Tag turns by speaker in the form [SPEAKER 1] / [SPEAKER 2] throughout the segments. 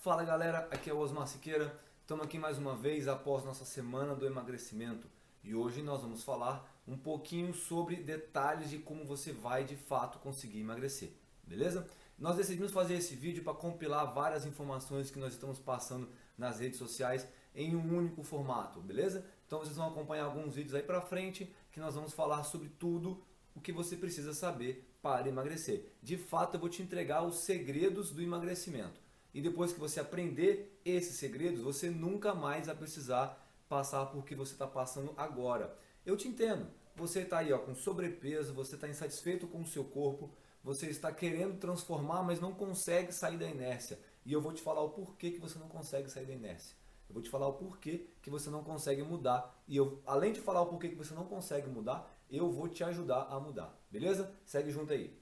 [SPEAKER 1] Fala galera, aqui é o Osmar Siqueira. Estamos aqui mais uma vez após nossa semana do emagrecimento e hoje nós vamos falar um pouquinho sobre detalhes de como você vai de fato conseguir emagrecer, beleza? Nós decidimos fazer esse vídeo para compilar várias informações que nós estamos passando nas redes sociais em um único formato, beleza? Então vocês vão acompanhar alguns vídeos aí para frente que nós vamos falar sobre tudo o que você precisa saber para emagrecer. De fato, eu vou te entregar os segredos do emagrecimento. E depois que você aprender esses segredos, você nunca mais vai precisar passar por que você está passando agora. Eu te entendo. Você está aí ó, com sobrepeso, você está insatisfeito com o seu corpo, você está querendo transformar, mas não consegue sair da inércia. E eu vou te falar o porquê que você não consegue sair da inércia. Eu vou te falar o porquê que você não consegue mudar. E eu, além de falar o porquê que você não consegue mudar, eu vou te ajudar a mudar. Beleza? Segue junto aí.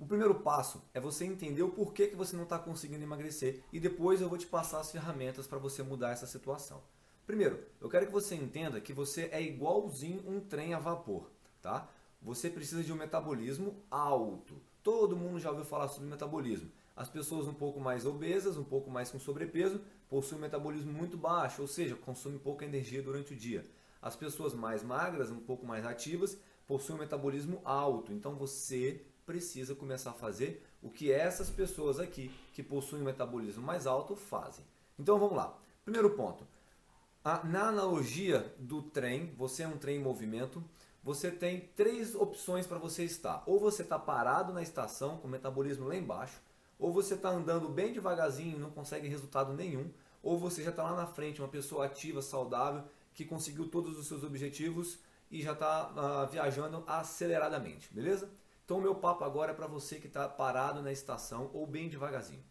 [SPEAKER 1] O primeiro passo é você entender o porquê que você não está conseguindo emagrecer e depois eu vou te passar as ferramentas para você mudar essa situação. Primeiro, eu quero que você entenda que você é igualzinho um trem a vapor, tá? Você precisa de um metabolismo alto. Todo mundo já ouviu falar sobre metabolismo. As pessoas um pouco mais obesas, um pouco mais com sobrepeso, possuem um metabolismo muito baixo, ou seja, consomem pouca energia durante o dia. As pessoas mais magras, um pouco mais ativas, possuem um metabolismo alto. Então você precisa começar a fazer o que essas pessoas aqui, que possuem um metabolismo mais alto, fazem. Então vamos lá. Primeiro ponto. Na analogia do trem, você é um trem em movimento, você tem três opções para você estar. Ou você está parado na estação com o metabolismo lá embaixo, ou você está andando bem devagarzinho e não consegue resultado nenhum, ou você já está lá na frente, uma pessoa ativa, saudável, que conseguiu todos os seus objetivos e já está uh, ah, viajando aceleradamente, beleza? Então meu papo agora é para você que está parado na estação ou bem devagarzinho.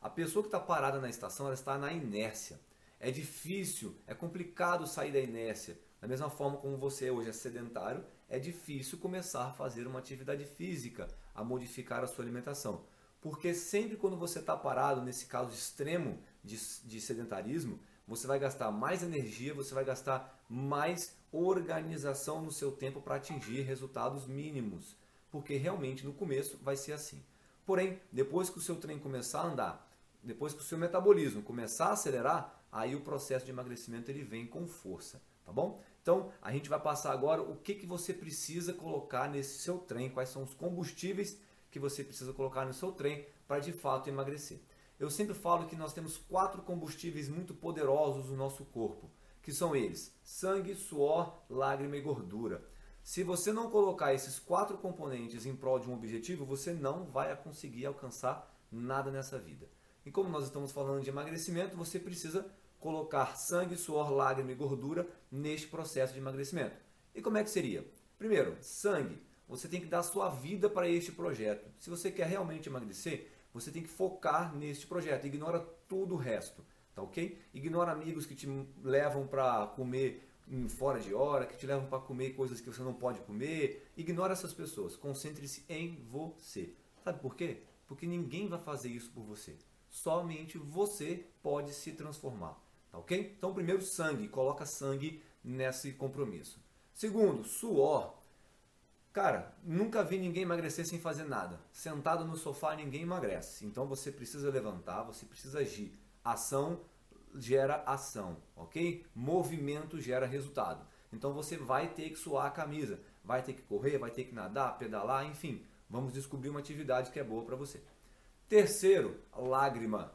[SPEAKER 1] A pessoa que está parada na estação, ela está na inércia. É difícil, é complicado sair da inércia. Da mesma forma como você hoje é sedentário, é difícil começar a fazer uma atividade física, a modificar a sua alimentação. Porque sempre quando você está parado, nesse caso extremo de, de sedentarismo, você vai gastar mais energia, você vai gastar mais organização no seu tempo para atingir resultados mínimos. Porque realmente no começo vai ser assim. Porém, depois que o seu trem começar a andar, depois que o seu metabolismo começar a acelerar, aí o processo de emagrecimento ele vem com força, tá bom? Então, a gente vai passar agora o que, que você precisa colocar nesse seu trem, quais são os combustíveis que você precisa colocar no seu trem para de fato emagrecer. Eu sempre falo que nós temos quatro combustíveis muito poderosos no nosso corpo, que são eles: sangue, suor, lágrima e gordura. Se você não colocar esses quatro componentes em prol de um objetivo, você não vai conseguir alcançar nada nessa vida. E como nós estamos falando de emagrecimento, você precisa colocar sangue, suor, lágrima e gordura neste processo de emagrecimento. E como é que seria? Primeiro, sangue. Você tem que dar sua vida para este projeto. Se você quer realmente emagrecer, você tem que focar neste projeto. Ignora tudo o resto, tá ok? Ignora amigos que te levam para comer fora de hora, que te levam para comer coisas que você não pode comer. Ignora essas pessoas. Concentre-se em você. Sabe por quê? Porque ninguém vai fazer isso por você. Somente você pode se transformar. Tá ok? Então, primeiro, sangue. Coloca sangue nesse compromisso. Segundo, suor. Cara, nunca vi ninguém emagrecer sem fazer nada. Sentado no sofá, ninguém emagrece. Então você precisa levantar, você precisa agir. Ação gera ação, ok? Movimento gera resultado. Então você vai ter que suar a camisa, vai ter que correr, vai ter que nadar, pedalar, enfim. Vamos descobrir uma atividade que é boa para você. Terceiro, lágrima.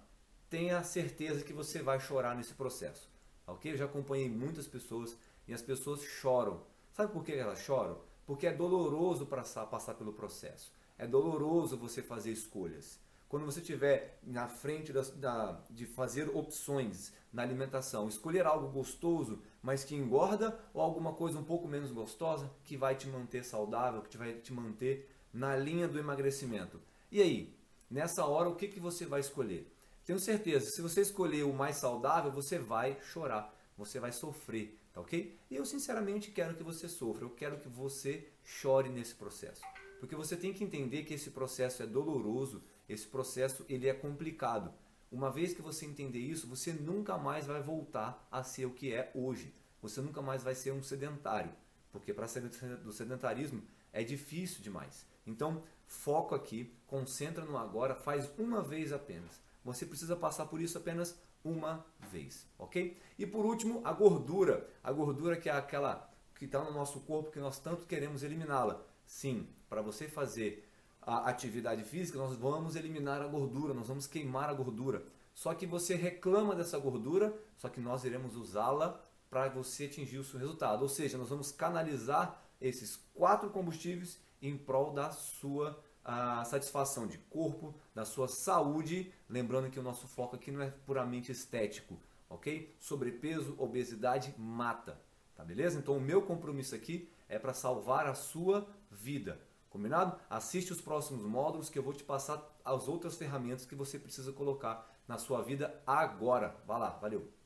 [SPEAKER 1] Tenha certeza que você vai chorar nesse processo, ok? Eu já acompanhei muitas pessoas e as pessoas choram. Sabe por que elas choram? Porque é doloroso passar, passar pelo processo. É doloroso você fazer escolhas. Quando você estiver na frente da, da, de fazer opções na alimentação, escolher algo gostoso, mas que engorda, ou alguma coisa um pouco menos gostosa, que vai te manter saudável, que vai te manter na linha do emagrecimento. E aí, nessa hora, o que, que você vai escolher? Tenho certeza, se você escolher o mais saudável, você vai chorar, você vai sofrer. Tá ok? E eu sinceramente quero que você sofra, eu quero que você chore nesse processo. Porque você tem que entender que esse processo é doloroso, esse processo ele é complicado. Uma vez que você entender isso, você nunca mais vai voltar a ser o que é hoje. Você nunca mais vai ser um sedentário. Porque para sair do sedentarismo é difícil demais. Então, foco aqui, concentra no agora, faz uma vez apenas. Você precisa passar por isso apenas uma vez, ok? E por último, a gordura. A gordura que é aquela que está no nosso corpo que nós tanto queremos eliminá-la. Sim, para você fazer a atividade física, nós vamos eliminar a gordura, nós vamos queimar a gordura. Só que você reclama dessa gordura, só que nós iremos usá-la para você atingir o seu resultado. Ou seja, nós vamos canalizar esses quatro combustíveis em prol da sua a satisfação de corpo, da sua saúde, lembrando que o nosso foco aqui não é puramente estético, ok? Sobrepeso, obesidade mata, tá beleza? Então o meu compromisso aqui é para salvar a sua vida, combinado? Assiste os próximos módulos que eu vou te passar as outras ferramentas que você precisa colocar na sua vida agora. Vá lá, valeu!